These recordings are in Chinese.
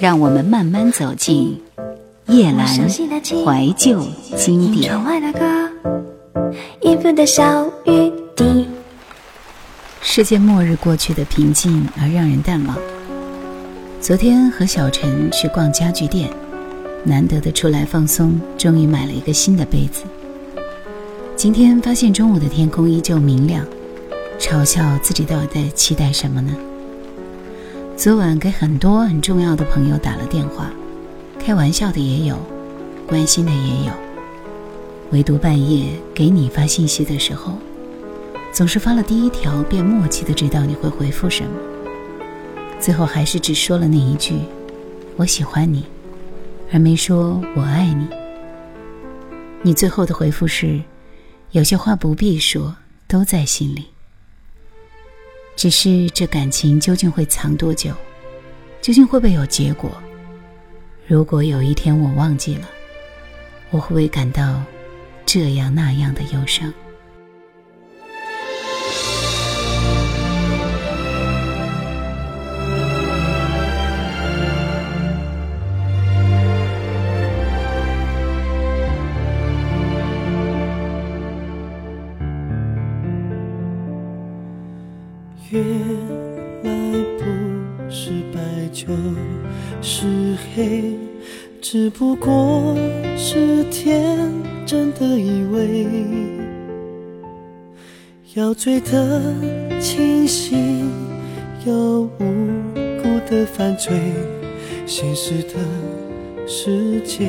让我们慢慢走进夜阑怀旧经典。世界末日过去的平静而让人淡忘。昨天和小陈去逛家具店，难得的出来放松，终于买了一个新的杯子。今天发现中午的天空依旧明亮，嘲笑自己到底在期待什么呢？昨晚给很多很重要的朋友打了电话，开玩笑的也有，关心的也有。唯独半夜给你发信息的时候，总是发了第一条，便默契的知道你会回复什么。最后还是只说了那一句“我喜欢你”，而没说我爱你。你最后的回复是：“有些话不必说，都在心里。”只是这感情究竟会藏多久？究竟会不会有结果？如果有一天我忘记了，我会不会感到这样那样的忧伤？是黑，只不过是天真的以为，要醉得清醒，要无辜的犯罪，现实的世界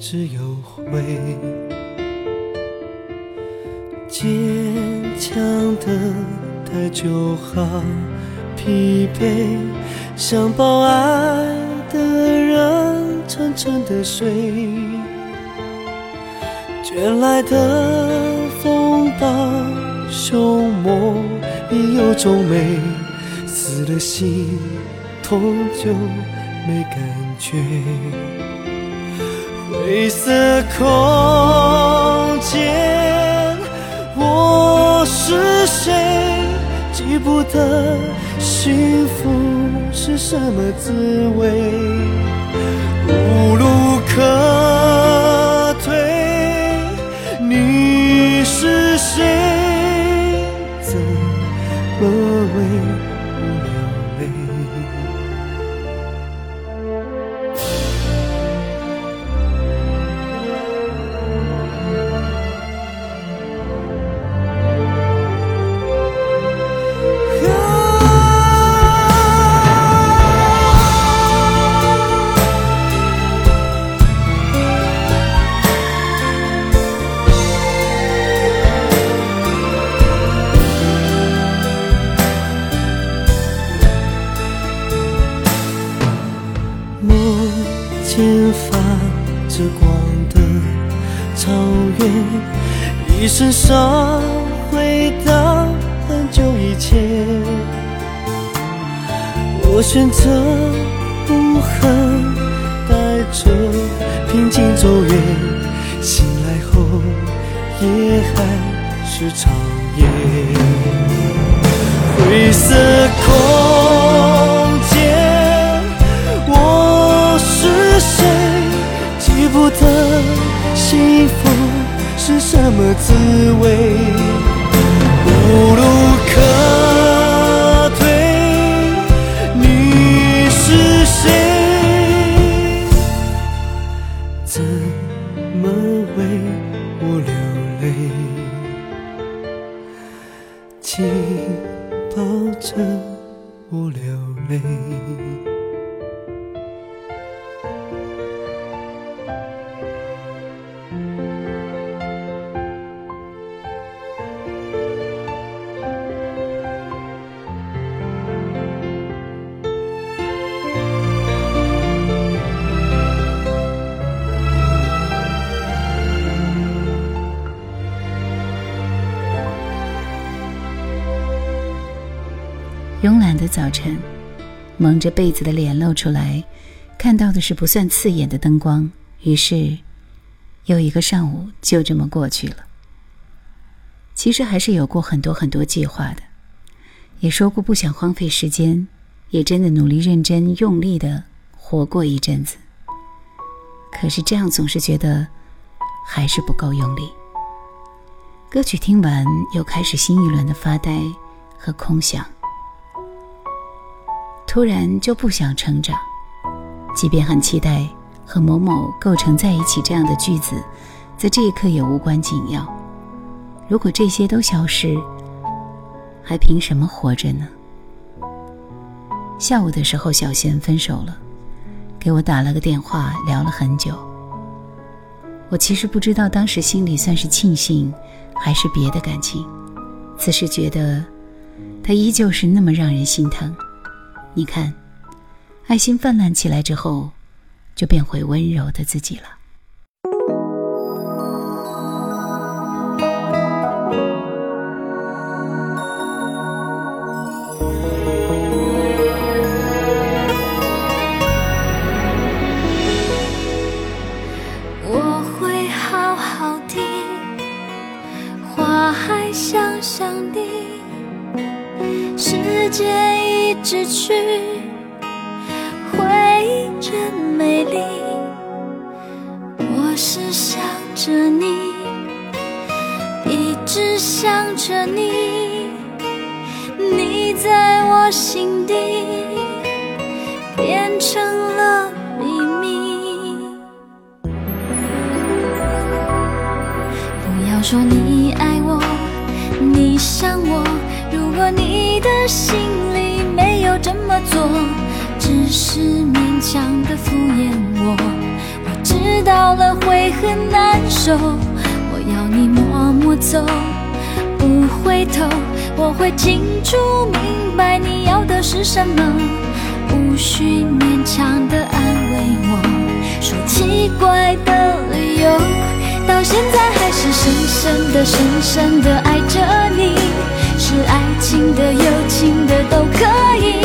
只有灰，坚强的。太久好疲惫，想抱爱的人沉沉的睡。卷来的风暴凶猛，已有种美，死了心痛就没感觉。灰色空间，我是谁？记不得幸福是什么滋味，无路可身上，回到很久以前。我选择不恨，带着平静走远。醒来后也还是长夜。灰色空间，我是谁？记不得幸福。是什么滋味？无路慵懒的早晨，蒙着被子的脸露出来，看到的是不算刺眼的灯光。于是，又一个上午就这么过去了。其实还是有过很多很多计划的，也说过不想荒废时间，也真的努力认真用力的活过一阵子。可是这样总是觉得还是不够用力。歌曲听完，又开始新一轮的发呆和空想。突然就不想成长，即便很期待和某某构成在一起这样的句子，在这一刻也无关紧要。如果这些都消失，还凭什么活着呢？下午的时候，小贤分手了，给我打了个电话，聊了很久。我其实不知道当时心里算是庆幸，还是别的感情。此时觉得，他依旧是那么让人心疼。你看，爱心泛滥起来之后，就变回温柔的自己了。我会失，去，回忆真美丽。我是想着你，一直想着你，你在我心底变成了秘密。不要说你爱我，你想我，如果你的心。这么做，只是勉强的敷衍我。我知道了会很难受，我要你默默走，不回头。我会清楚明白你要的是什么，无需勉强的安慰我，说奇怪的理由，到现在还是深深的、深深的爱着你。是爱情的、友情的都可以，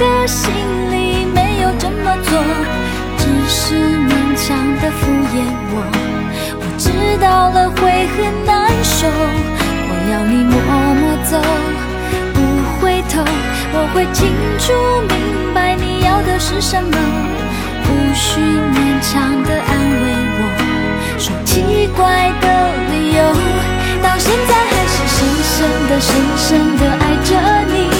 的心里没有这么做，只是勉强的敷衍我。我知道了会很难受，我要你默默走，不回头。我会清楚明白你要的是什么，无需勉强的安慰我，说奇怪的理由，到现在还是深深的、深深的爱着你。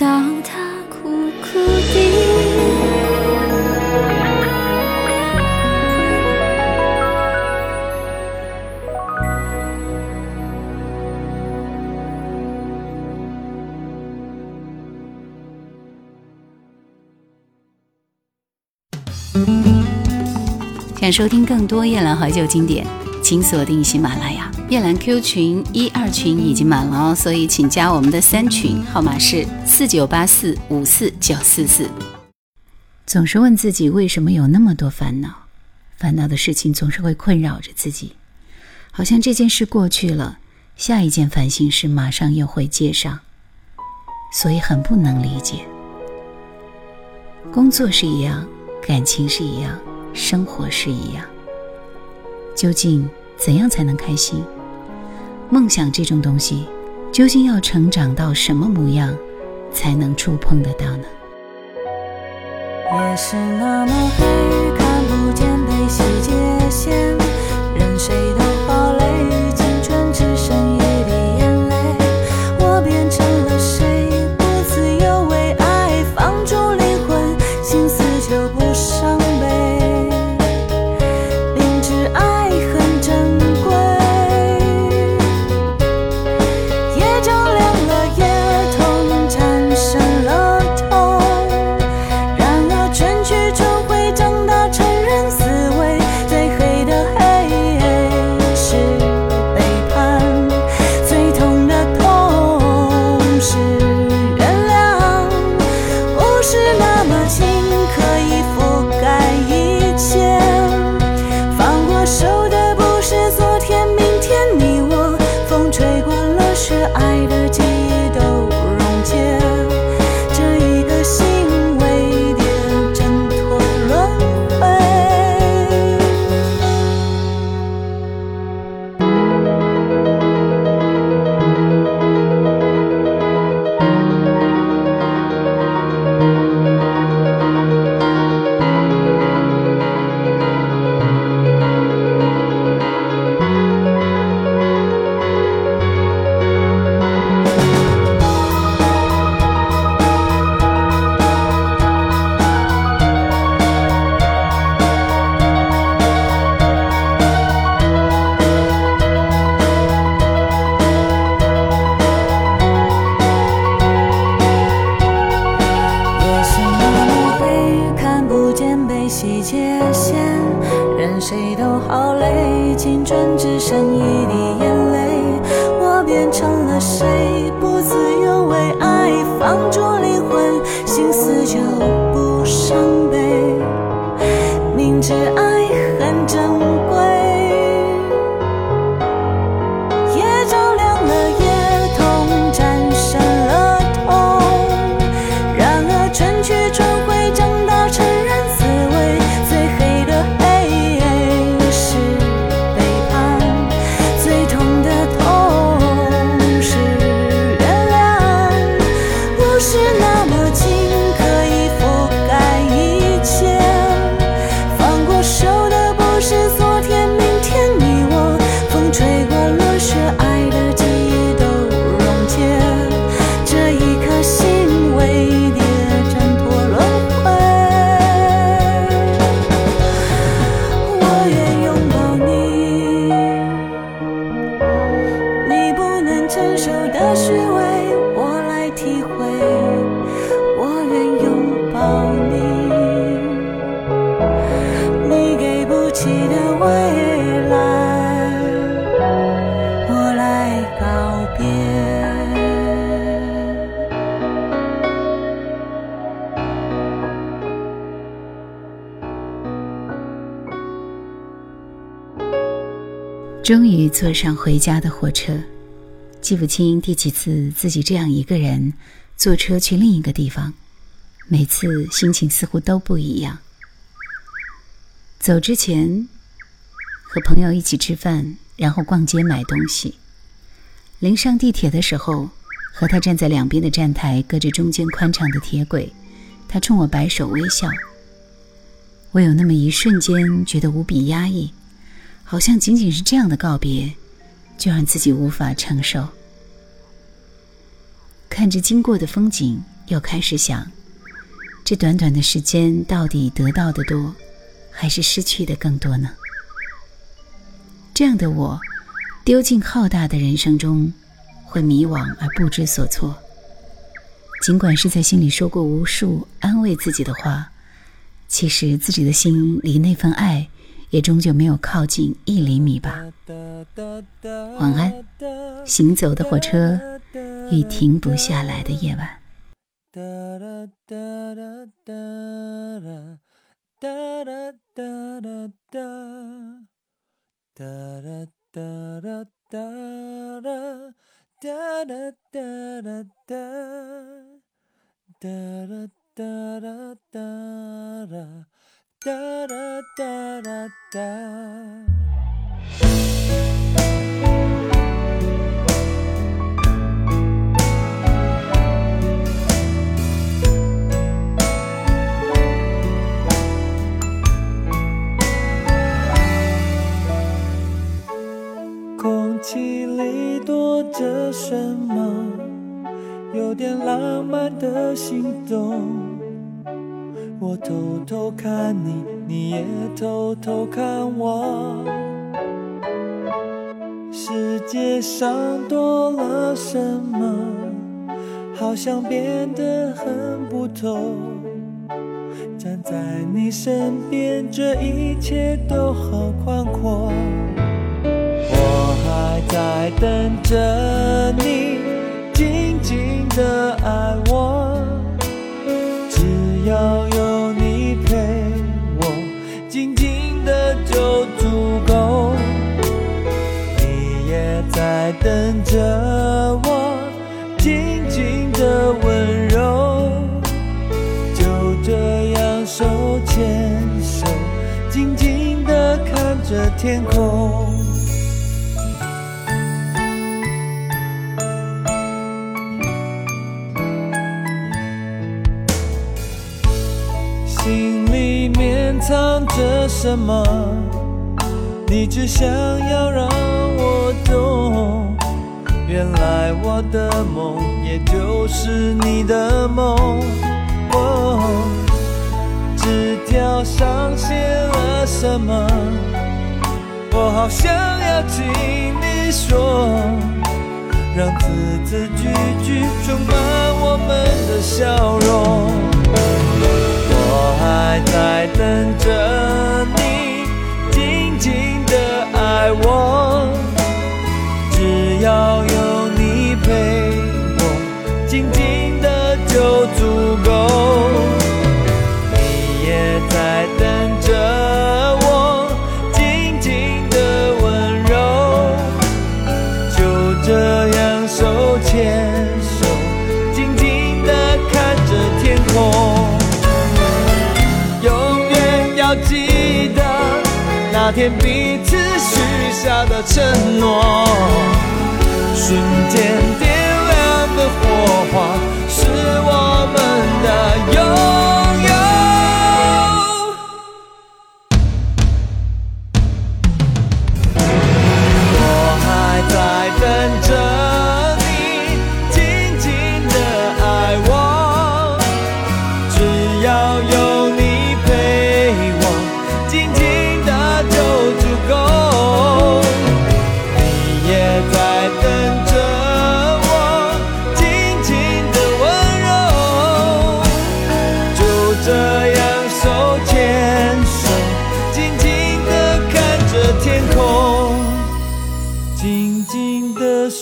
到他苦苦的想收听更多夜兰怀旧经典请锁定喜马拉雅。夜兰 Q 群一二群已经满了哦，所以请加我们的三群，号码是四九八四五四九四四。总是问自己为什么有那么多烦恼，烦恼的事情总是会困扰着自己，好像这件事过去了，下一件烦心事马上又会接上，所以很不能理解。工作是一样，感情是一样。生活是一样，究竟怎样才能开心？梦想这种东西，究竟要成长到什么模样，才能触碰得到呢？夜是那么黑，看不见悲喜界限，为爱放逐坐上回家的火车，记不清第几次自己这样一个人坐车去另一个地方，每次心情似乎都不一样。走之前和朋友一起吃饭，然后逛街买东西。临上地铁的时候，和他站在两边的站台，隔着中间宽敞的铁轨，他冲我摆手微笑。我有那么一瞬间觉得无比压抑。好像仅仅是这样的告别，就让自己无法承受。看着经过的风景，又开始想：这短短的时间，到底得到的多，还是失去的更多呢？这样的我，丢进浩大的人生中，会迷惘而不知所措。尽管是在心里说过无数安慰自己的话，其实自己的心离那份爱。也终究没有靠近一厘米吧。晚安，行走的火车与停不下来的夜晚。哒哒哒哒哒。空气里躲着什么？有点浪漫的心动。我偷偷看你，你也偷偷看我。世界上多了什么？好像变得很不同。站在你身边，这一切都好宽阔。我还在等着你，静静的爱我。只要着我，静静的温柔，就这样手牵手，静静的看着天空。心里面藏着什么？你只想要让我懂。原来我的梦也就是你的梦。哦，纸条上写了什么？我好想要听你说，让字字句句充满我们的笑容。我还在等着你，静静的爱我，那天彼此许下的承诺，瞬间点亮的火花，是我们的拥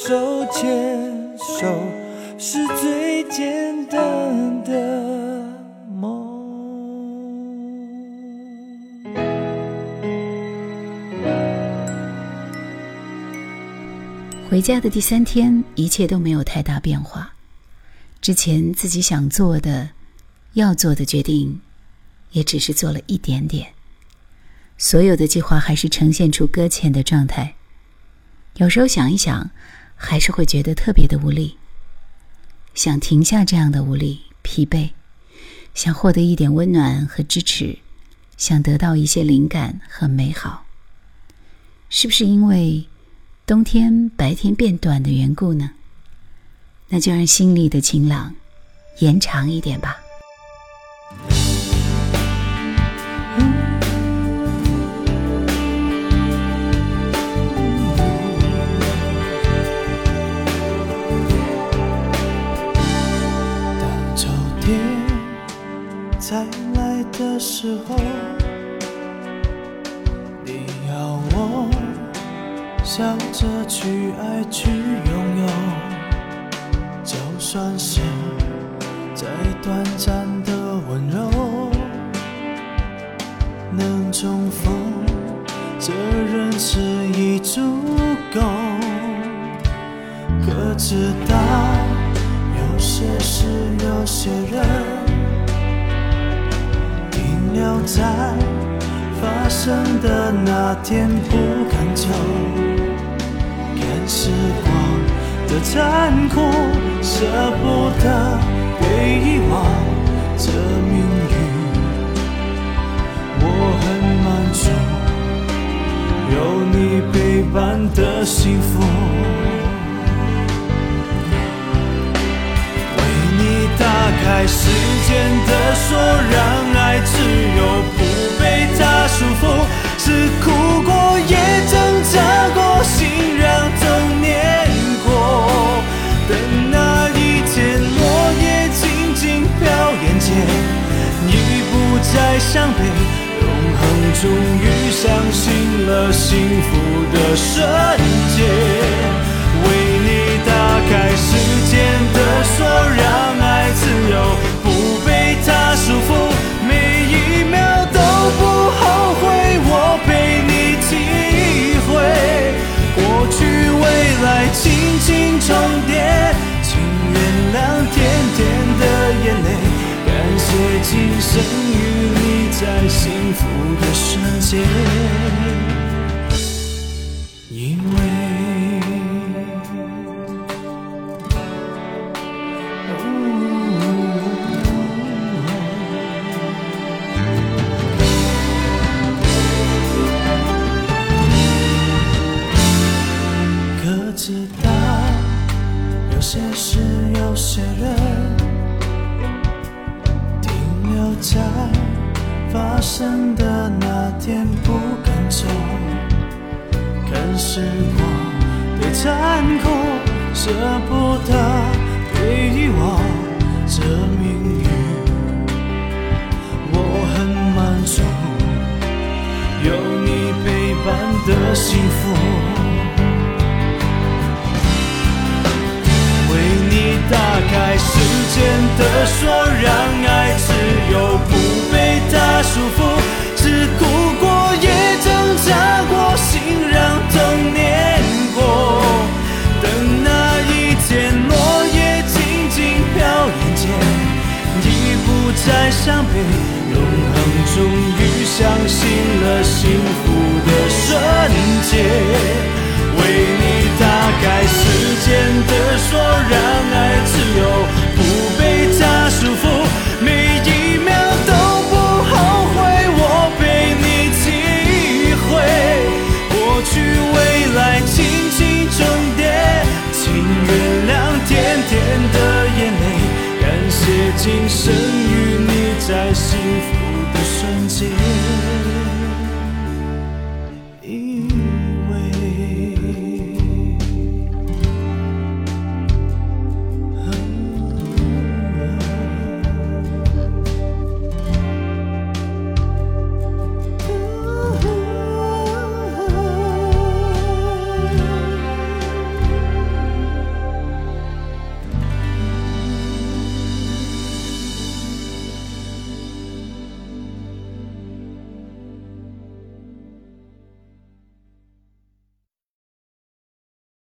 手牵手是最简单的梦回家的第三天，一切都没有太大变化。之前自己想做的、要做的决定，也只是做了一点点。所有的计划还是呈现出搁浅的状态。有时候想一想，还是会觉得特别的无力。想停下这样的无力、疲惫，想获得一点温暖和支持，想得到一些灵感和美好。是不是因为？冬天白天变短的缘故呢？那就让心里的晴朗延长一点吧。时候。你要我笑着去爱去拥有，就算是再短暂的温柔，能重逢，这人世已足够。可知道，有些事，有些人，留在发生的那天不敢走。看时光的残酷，舍不得被遗忘，这命运我很满足，有你陪伴的幸福。开时间的锁，让爱自由，不被它束缚。是哭过，也挣扎过，心让痛碾过。等那一天，落叶静静飘眼前，已不再伤悲，永恒终于相信了幸福的瞬间。为你打开重叠，请原谅甜甜的眼泪。感谢今生与你在幸福的瞬间，